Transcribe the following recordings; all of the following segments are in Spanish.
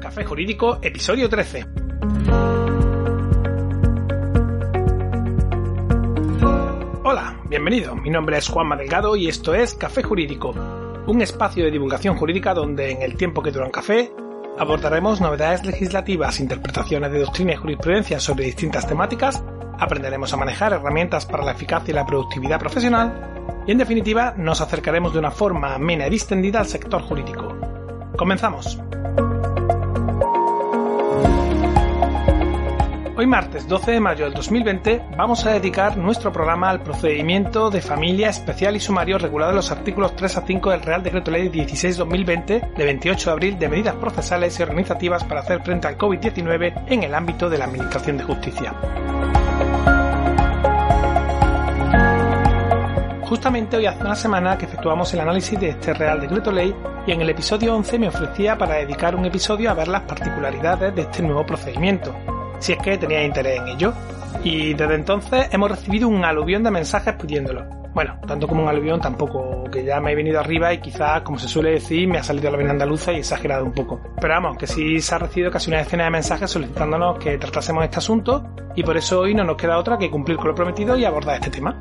Café Jurídico, episodio 13. Hola, bienvenido. Mi nombre es Juanma Delgado y esto es Café Jurídico, un espacio de divulgación jurídica donde en el tiempo que dura un café abordaremos novedades legislativas, interpretaciones de doctrina y jurisprudencia sobre distintas temáticas, aprenderemos a manejar herramientas para la eficacia y la productividad profesional y en definitiva nos acercaremos de una forma amena y distendida al sector jurídico. Comenzamos. Hoy martes 12 de mayo del 2020 vamos a dedicar nuestro programa al procedimiento de familia especial y sumario regulado en los artículos 3 a 5 del Real Decreto Ley 16-2020 de 28 de abril de medidas procesales y organizativas para hacer frente al COVID-19 en el ámbito de la Administración de Justicia. Justamente hoy hace una semana que efectuamos el análisis de este Real Decreto Ley y en el episodio 11 me ofrecía para dedicar un episodio a ver las particularidades de este nuevo procedimiento si es que tenía interés en ello. Y desde entonces hemos recibido un aluvión de mensajes pidiéndolo. Bueno, tanto como un aluvión tampoco, que ya me he venido arriba y quizás, como se suele decir, me ha salido la vena andaluza y exagerado un poco. Pero vamos, que sí se ha recibido casi una decena de mensajes solicitándonos que tratásemos este asunto y por eso hoy no nos queda otra que cumplir con lo prometido y abordar este tema.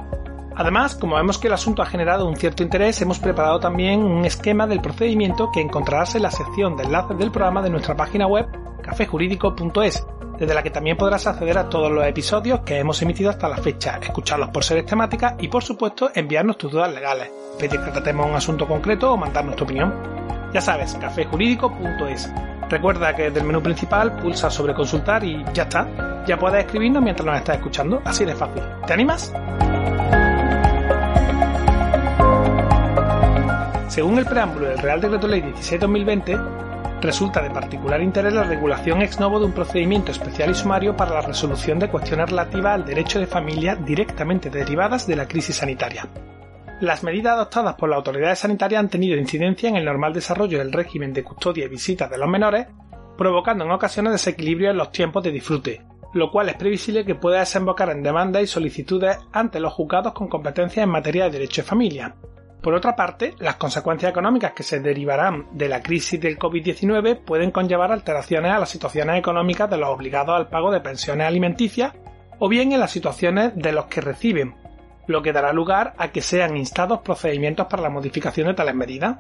Además, como vemos que el asunto ha generado un cierto interés, hemos preparado también un esquema del procedimiento que encontrarás en la sección de enlaces del programa de nuestra página web cafejurídico.es desde la que también podrás acceder a todos los episodios que hemos emitido hasta la fecha, escucharlos por series temáticas y por supuesto enviarnos tus dudas legales, pedir que tratemos un asunto concreto o mandarnos tu opinión. Ya sabes, cafejurídico.es. Recuerda que desde el menú principal pulsa sobre consultar y ya está. Ya puedes escribirnos mientras nos estás escuchando, así de fácil. ¿Te animas? Según el preámbulo del Real Decreto Ley 16-2020, resulta de particular interés la regulación ex novo de un procedimiento especial y sumario para la resolución de cuestiones relativas al derecho de familia directamente derivadas de la crisis sanitaria. Las medidas adoptadas por las autoridades sanitarias han tenido incidencia en el normal desarrollo del régimen de custodia y visitas de los menores, provocando en ocasiones desequilibrio en los tiempos de disfrute, lo cual es previsible que pueda desembocar en demandas y solicitudes ante los juzgados con competencias en materia de derecho de familia, por otra parte, las consecuencias económicas que se derivarán de la crisis del COVID-19 pueden conllevar alteraciones a las situaciones económicas de los obligados al pago de pensiones alimenticias o bien en las situaciones de los que reciben, lo que dará lugar a que sean instados procedimientos para la modificación de tales medidas.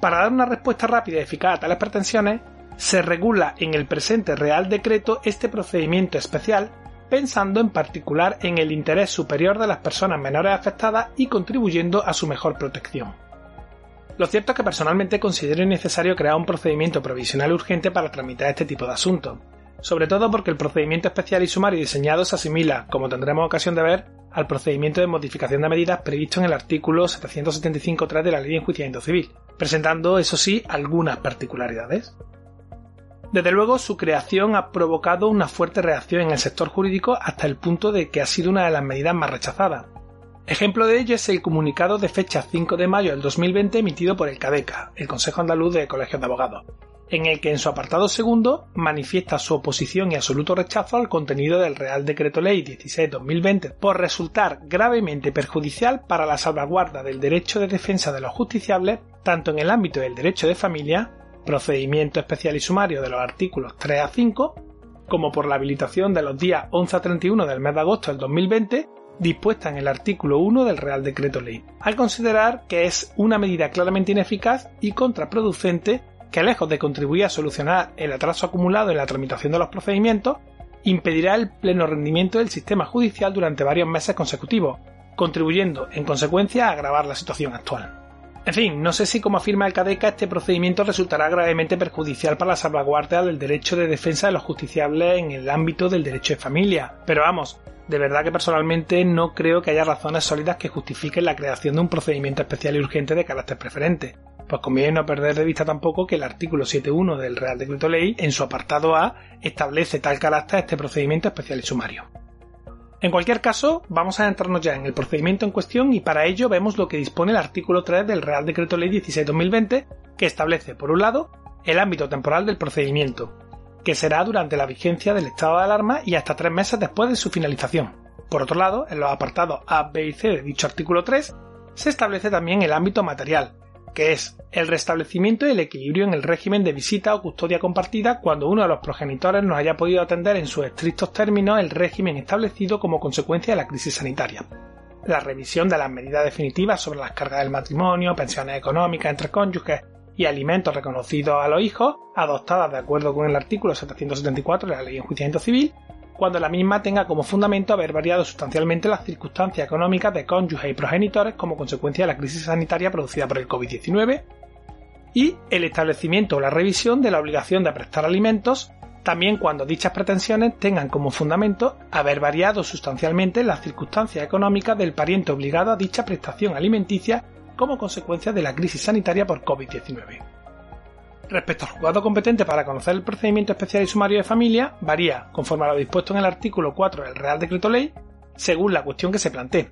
Para dar una respuesta rápida y eficaz a tales pretensiones, se regula en el presente Real Decreto este procedimiento especial pensando en particular en el interés superior de las personas menores afectadas y contribuyendo a su mejor protección. Lo cierto es que personalmente considero innecesario crear un procedimiento provisional urgente para tramitar este tipo de asuntos, sobre todo porque el procedimiento especial y sumario diseñado se asimila, como tendremos ocasión de ver, al procedimiento de modificación de medidas previsto en el artículo 775.3 de la Ley de Enjuiciamiento Civil, presentando, eso sí, algunas particularidades. Desde luego, su creación ha provocado una fuerte reacción en el sector jurídico hasta el punto de que ha sido una de las medidas más rechazadas. Ejemplo de ello es el comunicado de fecha 5 de mayo del 2020 emitido por el CADECA, el Consejo Andaluz de Colegios de Abogados, en el que en su apartado segundo manifiesta su oposición y absoluto rechazo al contenido del Real Decreto Ley 16-2020 por resultar gravemente perjudicial para la salvaguarda del derecho de defensa de los justiciables tanto en el ámbito del derecho de familia procedimiento especial y sumario de los artículos 3 a 5, como por la habilitación de los días 11 a 31 del mes de agosto del 2020, dispuesta en el artículo 1 del Real Decreto Ley, al considerar que es una medida claramente ineficaz y contraproducente que, lejos de contribuir a solucionar el atraso acumulado en la tramitación de los procedimientos, impedirá el pleno rendimiento del sistema judicial durante varios meses consecutivos, contribuyendo en consecuencia a agravar la situación actual. En fin, no sé si como afirma el CADECA este procedimiento resultará gravemente perjudicial para la salvaguardia del derecho de defensa de los justiciables en el ámbito del derecho de familia, pero vamos, de verdad que personalmente no creo que haya razones sólidas que justifiquen la creación de un procedimiento especial y urgente de carácter preferente. Pues conviene no perder de vista tampoco que el artículo 7.1 del Real Decreto Ley, en su apartado A, establece tal carácter este procedimiento especial y sumario. En cualquier caso, vamos a entrarnos ya en el procedimiento en cuestión y para ello vemos lo que dispone el artículo 3 del Real Decreto Ley 16-2020, que establece, por un lado, el ámbito temporal del procedimiento, que será durante la vigencia del estado de alarma y hasta tres meses después de su finalización. Por otro lado, en los apartados A, B y C de dicho artículo 3, se establece también el ámbito material, que es el restablecimiento del equilibrio en el régimen de visita o custodia compartida cuando uno de los progenitores no haya podido atender en sus estrictos términos el régimen establecido como consecuencia de la crisis sanitaria. La revisión de las medidas definitivas sobre las cargas del matrimonio, pensiones económicas entre cónyuges y alimentos reconocidos a los hijos, adoptadas de acuerdo con el artículo 774 de la Ley de Enjuiciamiento Civil, cuando la misma tenga como fundamento haber variado sustancialmente las circunstancias económicas de cónyuges y progenitores como consecuencia de la crisis sanitaria producida por el COVID-19, y el establecimiento o la revisión de la obligación de prestar alimentos también cuando dichas pretensiones tengan como fundamento haber variado sustancialmente las circunstancias económicas del pariente obligado a dicha prestación alimenticia como consecuencia de la crisis sanitaria por COVID-19. Respecto al juzgado competente para conocer el procedimiento especial y sumario de familia, varía, conforme a lo dispuesto en el artículo 4 del Real Decreto Ley, según la cuestión que se plantee.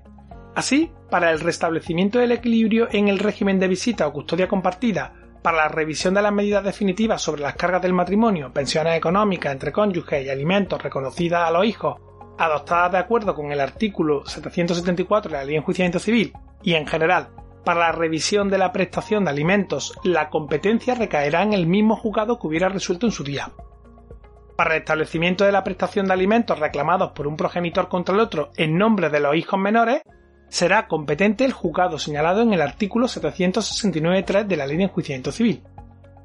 Así, para el restablecimiento del equilibrio en el régimen de visita o custodia compartida, para la revisión de las medidas definitivas sobre las cargas del matrimonio, pensiones económicas entre cónyuges y alimentos reconocidas a los hijos, adoptadas de acuerdo con el artículo 774 de la Ley de Enjuiciamiento Civil, y en general para la revisión de la prestación de alimentos, la competencia recaerá en el mismo juzgado que hubiera resuelto en su día. Para el establecimiento de la prestación de alimentos reclamados por un progenitor contra el otro en nombre de los hijos menores, será competente el juzgado señalado en el artículo 769.3 de la Ley de Enjuiciamiento Civil.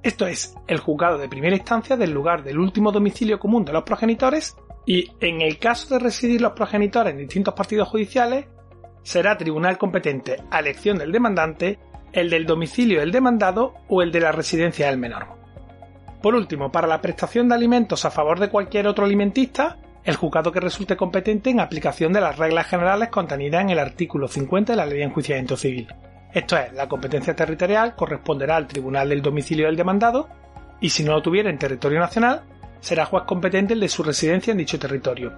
Esto es, el juzgado de primera instancia del lugar del último domicilio común de los progenitores y, en el caso de residir los progenitores en distintos partidos judiciales, será tribunal competente a elección del demandante, el del domicilio del demandado o el de la residencia del menor. Por último, para la prestación de alimentos a favor de cualquier otro alimentista, el juzgado que resulte competente en aplicación de las reglas generales contenidas en el artículo 50 de la Ley de Enjuiciamiento Civil. Esto es, la competencia territorial corresponderá al tribunal del domicilio del demandado y si no lo tuviera en territorio nacional, será juez competente el de su residencia en dicho territorio,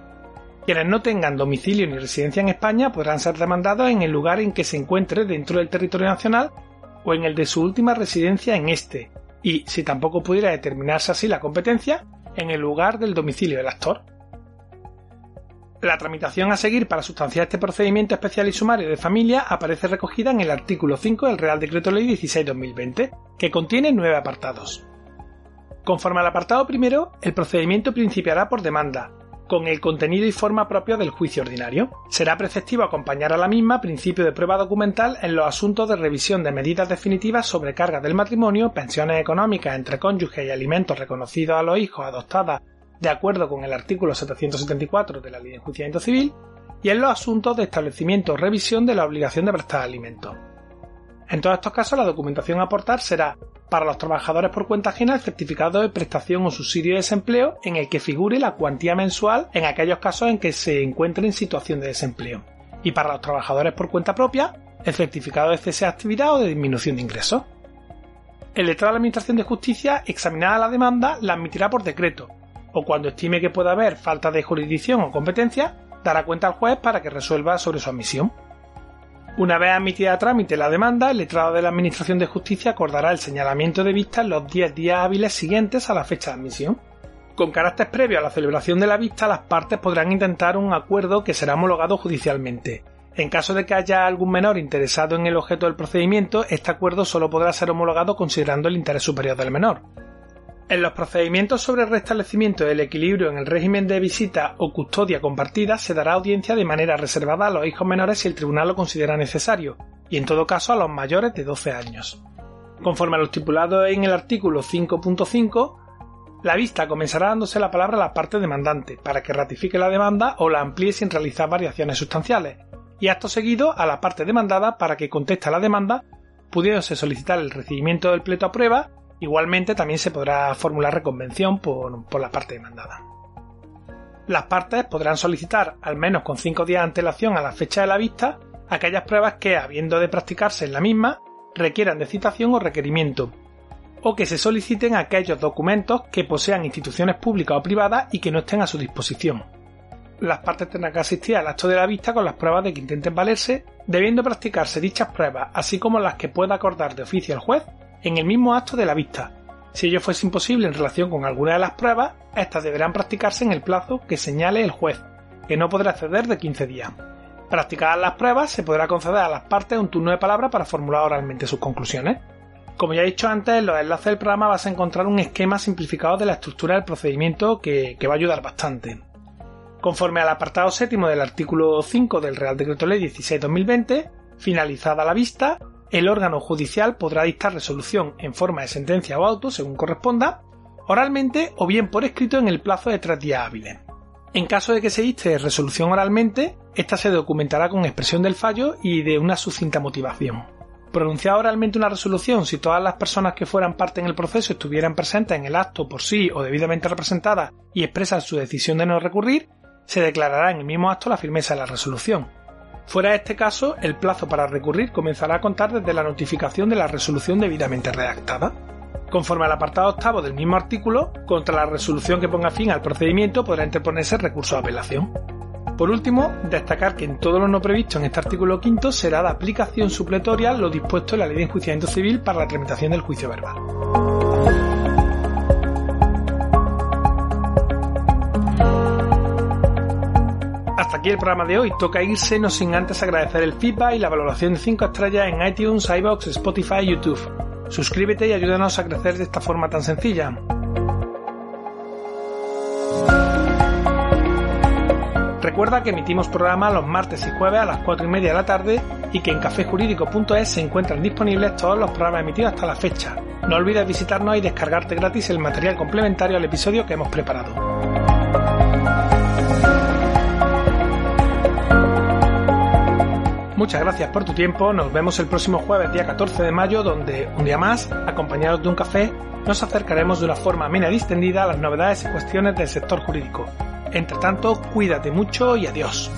quienes no tengan domicilio ni residencia en España podrán ser demandados en el lugar en que se encuentre dentro del territorio nacional o en el de su última residencia en este, y, si tampoco pudiera determinarse así la competencia, en el lugar del domicilio del actor. La tramitación a seguir para sustanciar este procedimiento especial y sumario de familia aparece recogida en el artículo 5 del Real Decreto Ley 16-2020, que contiene nueve apartados. Conforme al apartado primero, el procedimiento principiará por demanda, con el contenido y forma propia del juicio ordinario. Será preceptivo acompañar a la misma principio de prueba documental en los asuntos de revisión de medidas definitivas sobre cargas del matrimonio, pensiones económicas entre cónyuges y alimentos reconocidos a los hijos adoptadas de acuerdo con el artículo 774 de la Ley de Enjuiciamiento Civil, y en los asuntos de establecimiento o revisión de la obligación de prestar alimentos. En todos estos casos, la documentación a aportar será para los trabajadores por cuenta ajena el certificado de prestación o subsidio de desempleo en el que figure la cuantía mensual en aquellos casos en que se encuentre en situación de desempleo. Y para los trabajadores por cuenta propia, el certificado de cese de actividad o de disminución de ingresos. El letrado de la Administración de Justicia, examinada la demanda, la admitirá por decreto, o cuando estime que pueda haber falta de jurisdicción o competencia, dará cuenta al juez para que resuelva sobre su admisión. Una vez admitida a trámite la demanda, el letrado de la Administración de Justicia acordará el señalamiento de vista en los 10 días hábiles siguientes a la fecha de admisión. Con carácter previo a la celebración de la vista, las partes podrán intentar un acuerdo que será homologado judicialmente. En caso de que haya algún menor interesado en el objeto del procedimiento, este acuerdo solo podrá ser homologado considerando el interés superior del menor. En los procedimientos sobre el restablecimiento del equilibrio en el régimen de visita o custodia compartida se dará audiencia de manera reservada a los hijos menores si el tribunal lo considera necesario, y en todo caso a los mayores de 12 años. Conforme a lo estipulado en el artículo 5.5, la vista comenzará dándose la palabra a la parte demandante para que ratifique la demanda o la amplíe sin realizar variaciones sustanciales, y acto seguido a la parte demandada para que conteste a la demanda, pudiéndose solicitar el recibimiento del pleito a prueba Igualmente también se podrá formular reconvención por, la parte demandada. Las partes podrán solicitar, al menos con cinco días de antelación a la fecha de la vista, aquellas pruebas que, habiendo de practicarse en la misma, requieran de citación o requerimiento, o que se soliciten aquellos documentos que posean instituciones públicas o privadas y que no estén a su disposición. Las partes tendrán que asistir al acto de la vista con las pruebas de que intenten valerse, debiendo practicarse dichas pruebas, así como las que pueda acordar de oficio el juez en el mismo acto de la vista. Si ello fuese imposible en relación con alguna de las pruebas, estas deberán practicarse en el plazo que señale el juez, que no podrá exceder de 15 días. Practicadas las pruebas, se podrá conceder a las partes un turno de palabra para formular oralmente sus conclusiones. Como ya he dicho antes, en los enlaces del programa vas a encontrar un esquema simplificado de la estructura del procedimiento que, va a ayudar bastante. Conforme al apartado séptimo del artículo 5 del Real Decreto Ley 16-2020, finalizada la vista, el órgano judicial podrá dictar resolución en forma de sentencia o auto, según corresponda, oralmente o bien por escrito en el plazo de tres días hábiles. En caso de que se dicte resolución oralmente, esta se documentará con expresión del fallo y de una sucinta motivación. Pronunciada oralmente una resolución, si todas las personas que fueran parte en el proceso estuvieran presentes en el acto por sí o debidamente representadas y expresan su decisión de no recurrir, se declarará en el mismo acto la firmeza de la resolución. Fuera de este caso, el plazo para recurrir comenzará a contar desde la notificación de la resolución debidamente redactada. Conforme al apartado octavo del mismo artículo, contra la resolución que ponga fin al procedimiento podrá interponerse recurso de apelación. Por último, destacar que en todo lo no previsto en este artículo quinto será de aplicación supletoria lo dispuesto en la Ley de Enjuiciamiento Civil para la tramitación del juicio verbal. Aquí el programa de hoy. Toca irse no sin antes agradecer el feedback y la valoración de 5 estrellas en iTunes, iBox, Spotify y YouTube. Suscríbete y ayúdanos a crecer de esta forma tan sencilla. Recuerda que emitimos programa los martes y jueves a las 4 y media de la tarde y que en cafejurídico.es se encuentran disponibles todos los programas emitidos hasta la fecha. No olvides visitarnos y descargarte gratis el material complementario al episodio que hemos preparado. Muchas gracias por tu tiempo, nos vemos el próximo jueves día 14 de mayo donde, un día más, acompañados de un café, nos acercaremos de una forma amena distendida a las novedades y cuestiones del sector jurídico. Entre tanto, cuídate mucho y adiós.